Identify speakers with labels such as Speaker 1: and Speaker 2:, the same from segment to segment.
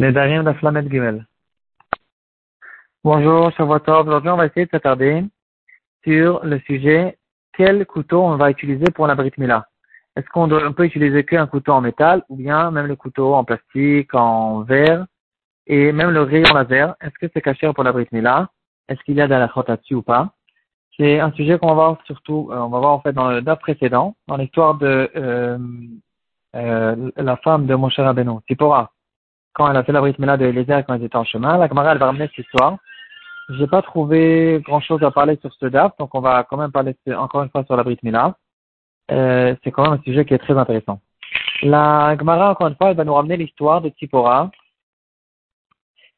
Speaker 1: Les Darim de Flamet Gimel. Bonjour, Shavuotov. Aujourd'hui, on va essayer de s'attarder sur le sujet quel couteau on va utiliser pour la Brit Mila. Est-ce qu'on peut utiliser qu'un couteau en métal ou bien même le couteau en plastique, en verre et même le rayon laser? Est-ce que c'est caché pour la Brit Mila Est-ce qu'il y a de la là-dessus ou pas? C'est un sujet qu'on va voir surtout, euh, on va voir en fait dans le DAF précédent, dans l'histoire de euh, euh, la femme de Moshe Rabbeinu, Tipora quand elle a fait la de Eliezer quand ils étaient en chemin. La Gemara, elle va ramener cette histoire. J'ai pas trouvé grand chose à parler sur ce DAF, donc on va quand même parler encore une fois sur la. Euh, c'est quand même un sujet qui est très intéressant. La Gemara, encore une fois, elle va nous ramener l'histoire de Tzipora,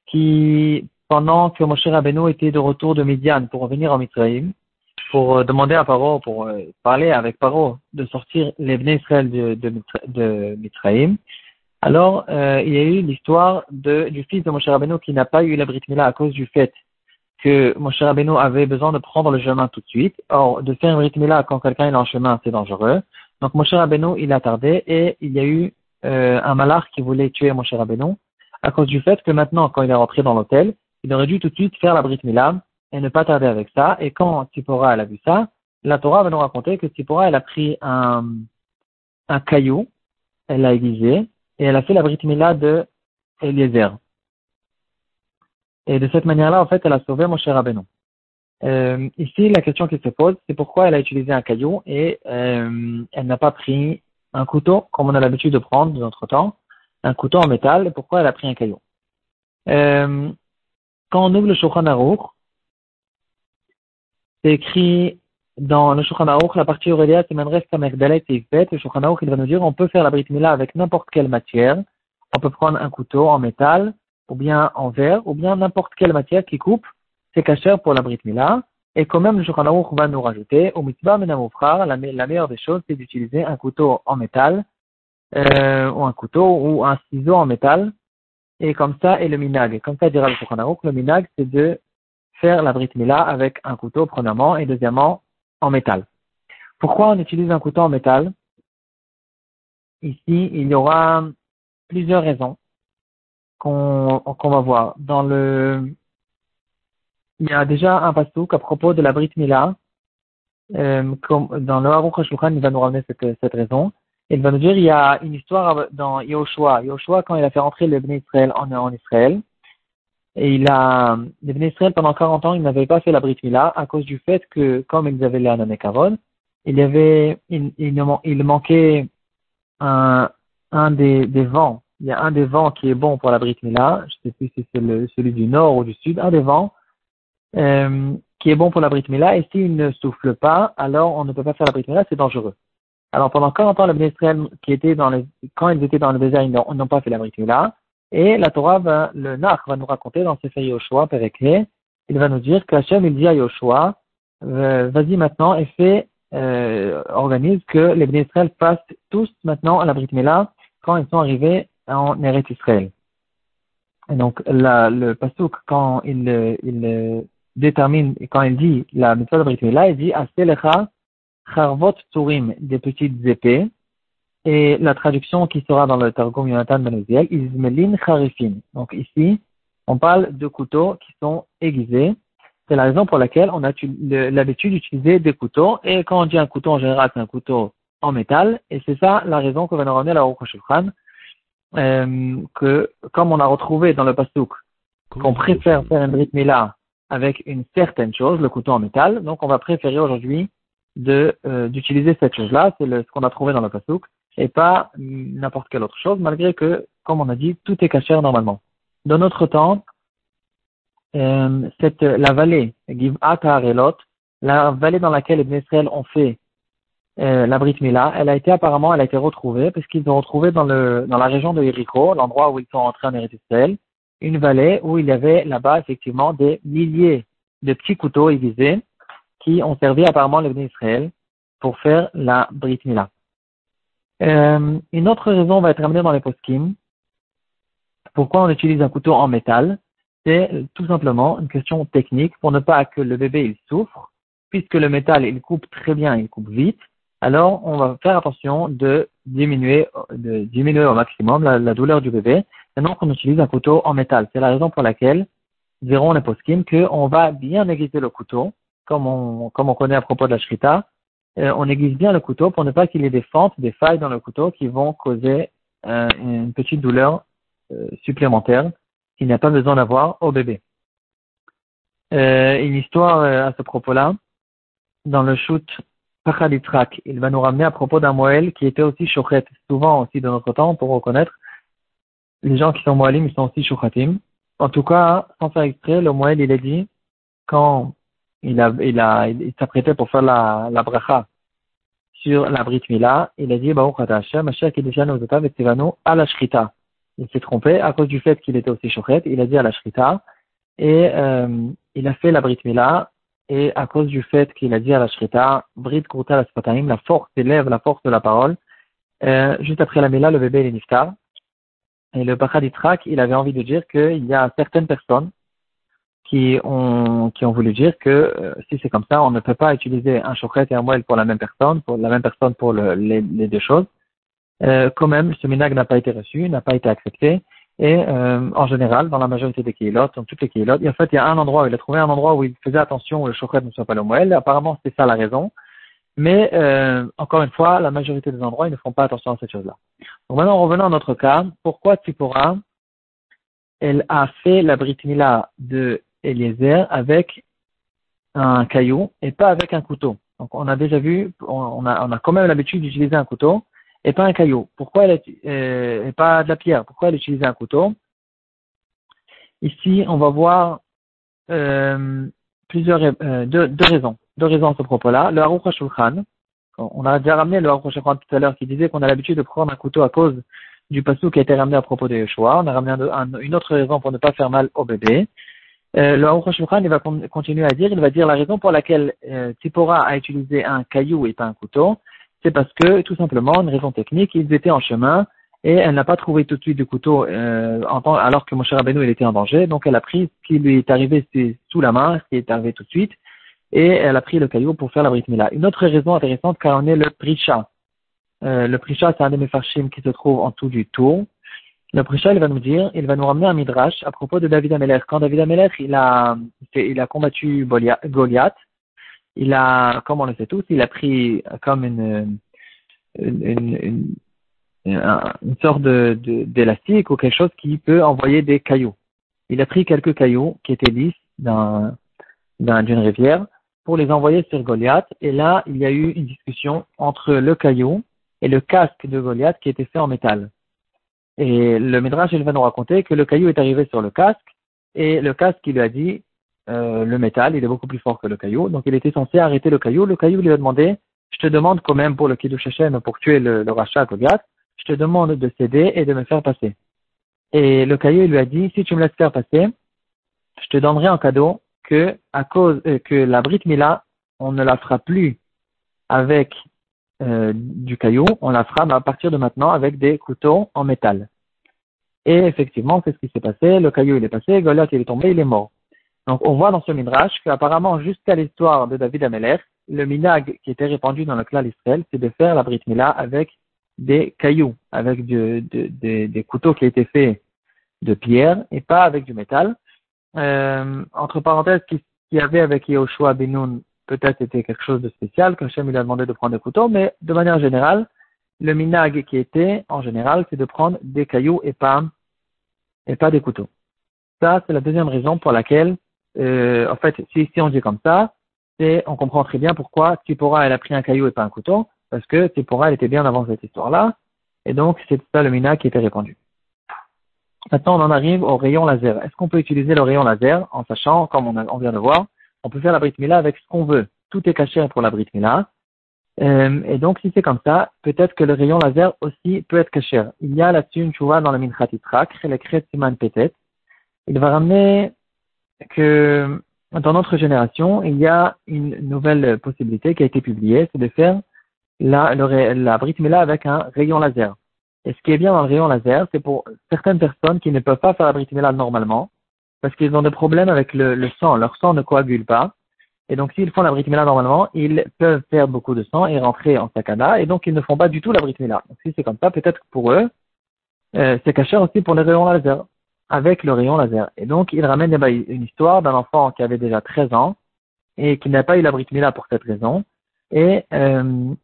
Speaker 1: qui, pendant que Moshe Rabbeinu était de retour de Midian pour revenir en Mitzrayim, pour euh, demander à Paro, pour euh, parler avec Paro de sortir les Bnei Israël de, de, de Mitzrayim, alors, euh, il y a eu l'histoire du fils de Moshe Rabbeinu qui n'a pas eu la Brit Mila à cause du fait que Moshe Rabbeinu avait besoin de prendre le chemin tout de suite. Or, de faire une Brit Mila quand quelqu'un est en chemin, c'est dangereux. Donc, Moshe Rabbeinu, il a tardé et il y a eu euh, un malard qui voulait tuer Moshe Rabbeinu à cause du fait que maintenant, quand il est rentré dans l'hôtel, il aurait dû tout de suite faire la Brit Mila et ne pas tarder avec ça. Et quand Tipora, elle a vu ça, la Torah va nous raconter que Tipora, elle a pris un, un caillou, elle l'a aiguisé, et elle a fait la Brit Mila de Eliezer. Et de cette manière-là, en fait, elle a sauvé Moshe Rabbeinu. Euh, ici, la question qui se pose, c'est pourquoi elle a utilisé un caillou et euh, elle n'a pas pris un couteau, comme on a l'habitude de prendre de notre temps, un couteau en métal, et pourquoi elle a pris un caillou? Euh, quand on ouvre le Shulchan Aruch, c'est écrit dans le Shulchan la partie Aurélia, c'est Menres Kamekdalet et Ifbet. Le Shulchan il va nous dire, on peut faire la Brit Mila avec n'importe quelle matière. On peut prendre un couteau en métal, ou bien en verre, ou bien n'importe quelle matière qui coupe. C'est cachère pour la Brit Mila. Et quand même, le Shulchan va nous rajouter, au mitzvah menamufrar, la, la meilleure des choses, c'est d'utiliser un couteau en métal, euh, ou un couteau, ou un ciseau en métal. Et comme ça, et le minag. Et comme ça, dira le Shulchan le minag, c'est de faire la Brit Mila avec un couteau, premièrement, et deuxièmement, en métal. Pourquoi on utilise un couteau en métal? Ici, il y aura plusieurs raisons qu'on va voir. Dans le, il y a déjà un pasouk à propos de la Brit Mila. Euh, dans le Haruch HaShulchan, il va nous ramener cette, raison. Il va nous dire, il y a une histoire dans Yoshua. Yoshua, quand il a fait rentrer le Bnei Israël en Israël, et il a, les Israël, pendant 40 ans, ils n'avaient pas fait la Brit à cause du fait que, comme ils avaient l'air Kavod, il y avait, il, il, manquait un, un des, des vents. Il y a un des vents qui est bon pour la. Je sais plus si c'est le, celui du nord ou du sud. Un des vents, euh, qui est bon pour la Brit Mila. Et s'il ne souffle pas, alors on ne peut pas faire la c'est dangereux. Alors pendant 40 ans, les Israël, qui étaient dans les, quand ils étaient dans le désert, ils n'ont pas fait la. Et la Torah, va, le Nach va nous raconter dans Sefer Yoshua, Perekhe, il va nous dire qu'Hachem, il dit à Yoshua, euh, vas-y maintenant et fais, euh, organise que les Israël passent tous maintenant à la Brit Mila quand ils sont arrivés en Eretz Israël. Et donc, la, le Pasuk, quand il, il détermine, quand il dit la méthode de Brit Mila, il dit, Aselecha charvot turim, des petites épées, et la traduction qui sera dans le Targum Yonatan Ben Uziel, Izmelin Harifin. Donc ici, on parle de couteaux qui sont aiguisés. C'est la raison pour laquelle on a l'habitude d'utiliser des couteaux. Et quand on dit un couteau, en général, c'est un couteau en métal. Et c'est ça la raison qu'on va nous ramener la Shulchan. Euh, que, comme on a retrouvé dans le Pasuk, qu'on préfère faire un Brit Mila avec une certaine chose, le couteau en métal, donc on va préférer aujourd'hui euh, d'utiliser cette chose-là, c'est ce qu'on a trouvé dans le Pasuk, et pas n'importe quelle autre chose, malgré que, comme on a dit, tout est caché normalement. Dans notre temps, euh, cette, la vallée, la vallée dans laquelle les Israël ont fait euh, la Brit Mila, elle a été apparemment, elle a été retrouvée, parce qu'ils ont retrouvé dans, le, dans la région de Jericho, l'endroit où ils sont entrés en Israël, une vallée où il y avait là-bas effectivement des milliers de petits couteaux aiguisés qui ont servi apparemment les Israël pour faire la Brit Mila. Euh, une autre raison va être amenée dans les poskim. Pourquoi on utilise un couteau en métal? C'est tout simplement une question technique pour ne pas que le bébé il souffre, puisque le métal il coupe très bien, il coupe vite. Alors on va faire attention de diminuer, de diminuer au maximum la, douleur du bébé. et donc on utilise un couteau en métal. C'est la raison pour laquelle, diront les poskim, qu'on va bien aiguiser le couteau, comme on, comme on connaît à propos de la shrita, euh, on aiguise bien le couteau pour ne pas qu'il y ait des fentes, des failles dans le couteau qui vont causer euh, une petite douleur euh, supplémentaire qu'il n'y a pas besoin d'avoir au bébé. une histoire à ce propos-là, dans le shoot Pachalitrak, il va nous ramener à propos d'un Moël qui était aussi chouchet, souvent aussi de notre temps, pour reconnaître les gens qui sont Moëlim, ils sont aussi chouchatim. En tout cas, sans faire exprès, le Moël, il est dit, quand il a, il a, il s'apprêtait pour faire la, la bracha sur la Brit Mila, il a dit, Baruch Hashem, Mashiach Kedishan Ozotav et à la Shrita. Il s'est trompé à cause du fait qu'il était aussi chouchet, il a dit à la Shrita, et euh, il a fait la Brit Mila et à cause du fait qu'il a dit à la Shrita, Brit Kurta la Spataim, la force des lèvres, la force de la parole, euh, juste après la Mila, le bébé est niftar. Et le Bachaditrak, il avait envie de dire qu'il y a certaines personnes qui ont, qui ont voulu dire que euh, si c'est comme ça, on ne peut pas utiliser un chokret et un moelle pour la même personne, pour la même personne pour le, les, deux choses. Euh, quand même, ce minag n'a pas été reçu, n'a pas été accepté. Et euh, en général, dans la majorité des kilotes, dans toutes les kilotes, en fait, il y a un endroit où il a trouvé un endroit où il faisait attention où le chokret ne soit pas le moelle. Apparemment, c'est ça la raison. Mais euh, encore une fois, la majorité des endroits, ils ne font pas attention à cette chose-là. Donc maintenant, revenons à notre cas. Pourquoi Tzipora, elle a fait la britimila de Eliezer avec un caillou et pas avec un couteau. Donc on a déjà vu, on a, quand même l'habitude d'utiliser un couteau et pas un caillou. Pourquoi elle euh, et pas de la pierre? Pourquoi elle utilisait un couteau? Ici, on va voir euh, plusieurs euh, deux, raisons, deux raisons à ce propos-là. Le Haruch HaShulchan, on a déjà ramené le Haruch HaShulchan tout à l'heure qui disait qu'on a l'habitude de prendre un couteau à cause du passou qui a été ramené à propos de Yeshua. On a ramené une autre raison pour ne pas faire mal au bébé. Euh, le HaShulchan, il va continuer à dire, il va dire la raison pour laquelle euh, a utilisé un caillou et pas un couteau, c'est parce que, tout simplement, une raison technique, ils étaient en chemin et elle n'a pas trouvé tout de suite de couteau euh, alors que mon cher Rabbeinu il était en danger. Donc elle a pris ce qui lui est arrivé sous la main, ce qui est arrivé tout de suite, et elle a pris le caillou pour faire la Brit. Une autre raison intéressante, car on est le Prisha. Euh, le Prisha, c'est un des Mefarshim qui se trouve en tout du tour. Le Prisha, il va nous dire, il va nous ramener un Midrash à propos de David Ameler. Quand David Ameler, il a, il a combattu Goliath, il a, comme on le sait tous, il a pris comme une, une, une, une sorte de, d'élastique ou quelque chose qui peut envoyer des cailloux. Il a pris quelques cailloux qui étaient lisses d'un, d'une rivière pour les envoyer sur Goliath. Et là, il y a eu une discussion entre le caillou et le casque de Goliath qui était fait en métal. Et le Midrash, il va nous raconter que le caillou est arrivé sur le casque et le casque, il lui a dit, euh, le métal, il est beaucoup plus fort que le caillou. Donc il était censé arrêter le caillou. Le caillou lui a demandé, je te demande quand même pour le Kiddush Hashem, pour tuer le, le rachat je te demande de céder et de me faire passer. Et le caillou il lui a dit, si tu me laisses faire passer, je te donnerai en cadeau que, à cause, euh, que la Brit Mila, on ne la fera plus avec euh, du caillou, on la fera à partir de maintenant avec des couteaux en métal. Et effectivement, c'est ce qui s'est passé. Le caillou il est passé, Goliath il est tombé, il est mort. Donc on voit dans ce midrash qu'apparemment jusqu'à l'histoire de David Ameler, le minag qui était répandu dans le clan d'Israël, c'est de faire la Brit Mila avec des cailloux, avec des couteaux qui étaient faits de pierre et pas avec du métal. Euh, entre parenthèses, ce qu'il y avait avec Yehoshua Benoun peut-être était quelque chose de spécial, que Hachem lui a demandé de prendre des couteaux, mais de manière générale, le minag qui était, en général, c'est de prendre des cailloux et pas, et pas des couteaux. Ça, c'est la deuxième raison pour laquelle, euh, en fait, si, si on dit comme ça, c'est, on comprend très bien pourquoi Tipora, elle a pris un caillou et pas un couteau, parce que Tipora, elle était bien avant cette histoire-là, et donc c'est ça le minag qui était répandu. Maintenant, on en arrive au rayon laser. Est-ce qu'on peut utiliser le rayon laser en sachant, comme on, vient de voir, on peut faire la Brit Mila avec ce qu'on veut. Tout est caché pour la Brit Mila. Euh, et donc, si c'est comme ça, peut-être que le rayon laser aussi peut être caché. Il y a là-dessus une chouva dans le Minchat le Siman Petet. Il va ramener que dans notre génération, il y a une nouvelle possibilité qui a été publiée, c'est de faire la, la Brit Mila avec un rayon laser. Et ce qui est bien dans le rayon laser, c'est pour certaines personnes qui ne peuvent pas faire la Brit normalement, parce qu'ils ont des problèmes avec le, le, sang. Leur sang ne coagule pas. Et donc, s'ils font la normalement, ils peuvent perdre beaucoup de sang et rentrer en sakana. Et donc, ils ne font pas du tout la. Donc, si c'est comme ça, peut-être que pour eux, euh, c'est caché aussi pour les rayons laser, avec le rayon laser. Et donc, il ramène eh une histoire d'un enfant qui avait déjà 13 ans et qui n'a pas eu la pour cette raison. Et euh,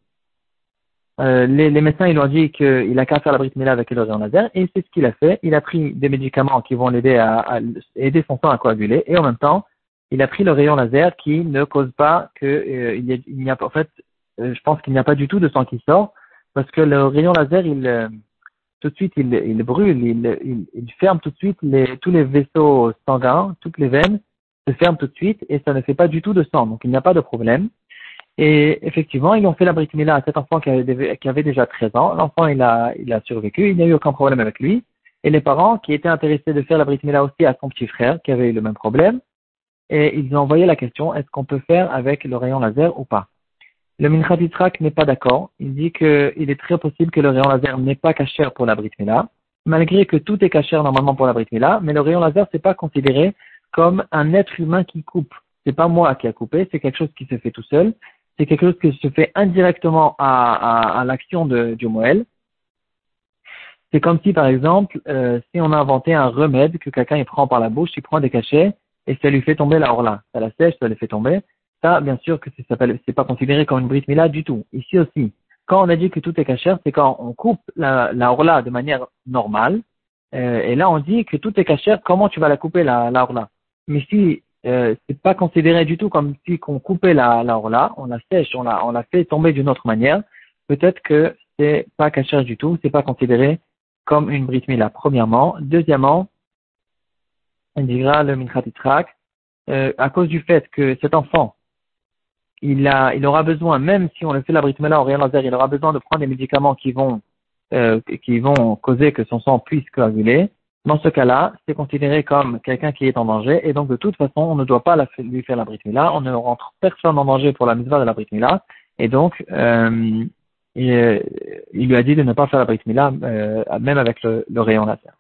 Speaker 1: euh, les, médecins ils lui ont dit qu'il a qu'à faire la avec le rayon laser et c'est ce qu'il a fait. Il a pris des médicaments qui vont l'aider à, aider son sang à coaguler et en même temps, il a pris le rayon laser qui ne cause pas que euh, il n'y a, en fait, euh, je pense qu'il n'y a pas du tout de sang qui sort parce que le rayon laser il euh, tout de suite il, brûle, il, il, ferme tout de suite tous les vaisseaux sanguins, toutes les veines se ferment tout de suite et ça ne fait pas du tout de sang, donc il n'y a pas de problème. Et effectivement, ils ont fait la à cet enfant qui avait, déjà 13 ans. L'enfant, il a, il a survécu, il n'y a eu aucun problème avec lui. Et les parents, qui étaient intéressés de faire la aussi à son petit frère, qui avait eu le même problème, et ils ont envoyé la question, est-ce qu'on peut faire avec le rayon laser ou pas? Le Minchat n'est pas d'accord. Il dit qu'il est très possible que le rayon laser n'est pas cachère pour la Brit Mila, malgré que tout est cachère normalement pour la Brit Mila, mais le rayon laser, c'est pas considéré comme un être humain qui coupe. C'est pas moi qui a coupé, c'est quelque chose qui se fait tout seul c'est quelque chose qui se fait indirectement à, à, à l'action du Moël. C'est comme si, par exemple, euh, si on a inventé un remède que quelqu'un prend par la bouche, il prend des cachets et ça lui fait tomber la orla. Ça la sèche, ça le fait tomber. Ça, bien sûr que ça c'est pas considéré comme une brite mila du tout. Ici aussi, quand on a dit que tout est cachère, c'est quand on coupe la, la orla de manière normale. Euh, et là, on dit que tout est cachère. Comment tu vas la couper la, la orla? Mais si euh, c'est pas considéré du tout comme si qu'on coupait la, la orla, on la sèche, on la, on la fait tomber d'une autre manière. Peut-être que c'est pas cachère du tout, c'est pas considéré comme une brit mila, premièrement. Deuxièmement, on dira le minchatitrak, euh, à cause du fait que cet enfant, il aura besoin, même si on le fait la brit mila au rien laser, il aura besoin de prendre des médicaments qui vont, euh, qui vont causer que son sang puisse coaguler. Dans ce cas-là, c'est considéré comme quelqu'un qui est en danger, et donc de toute façon, on ne doit pas lui faire la Brit Mila, on ne rentre personne en danger pour la mitzvah de la Brit Mila, et donc euh, il, lui a dit de ne pas faire la Brit Mila, euh, même avec le rayon laser.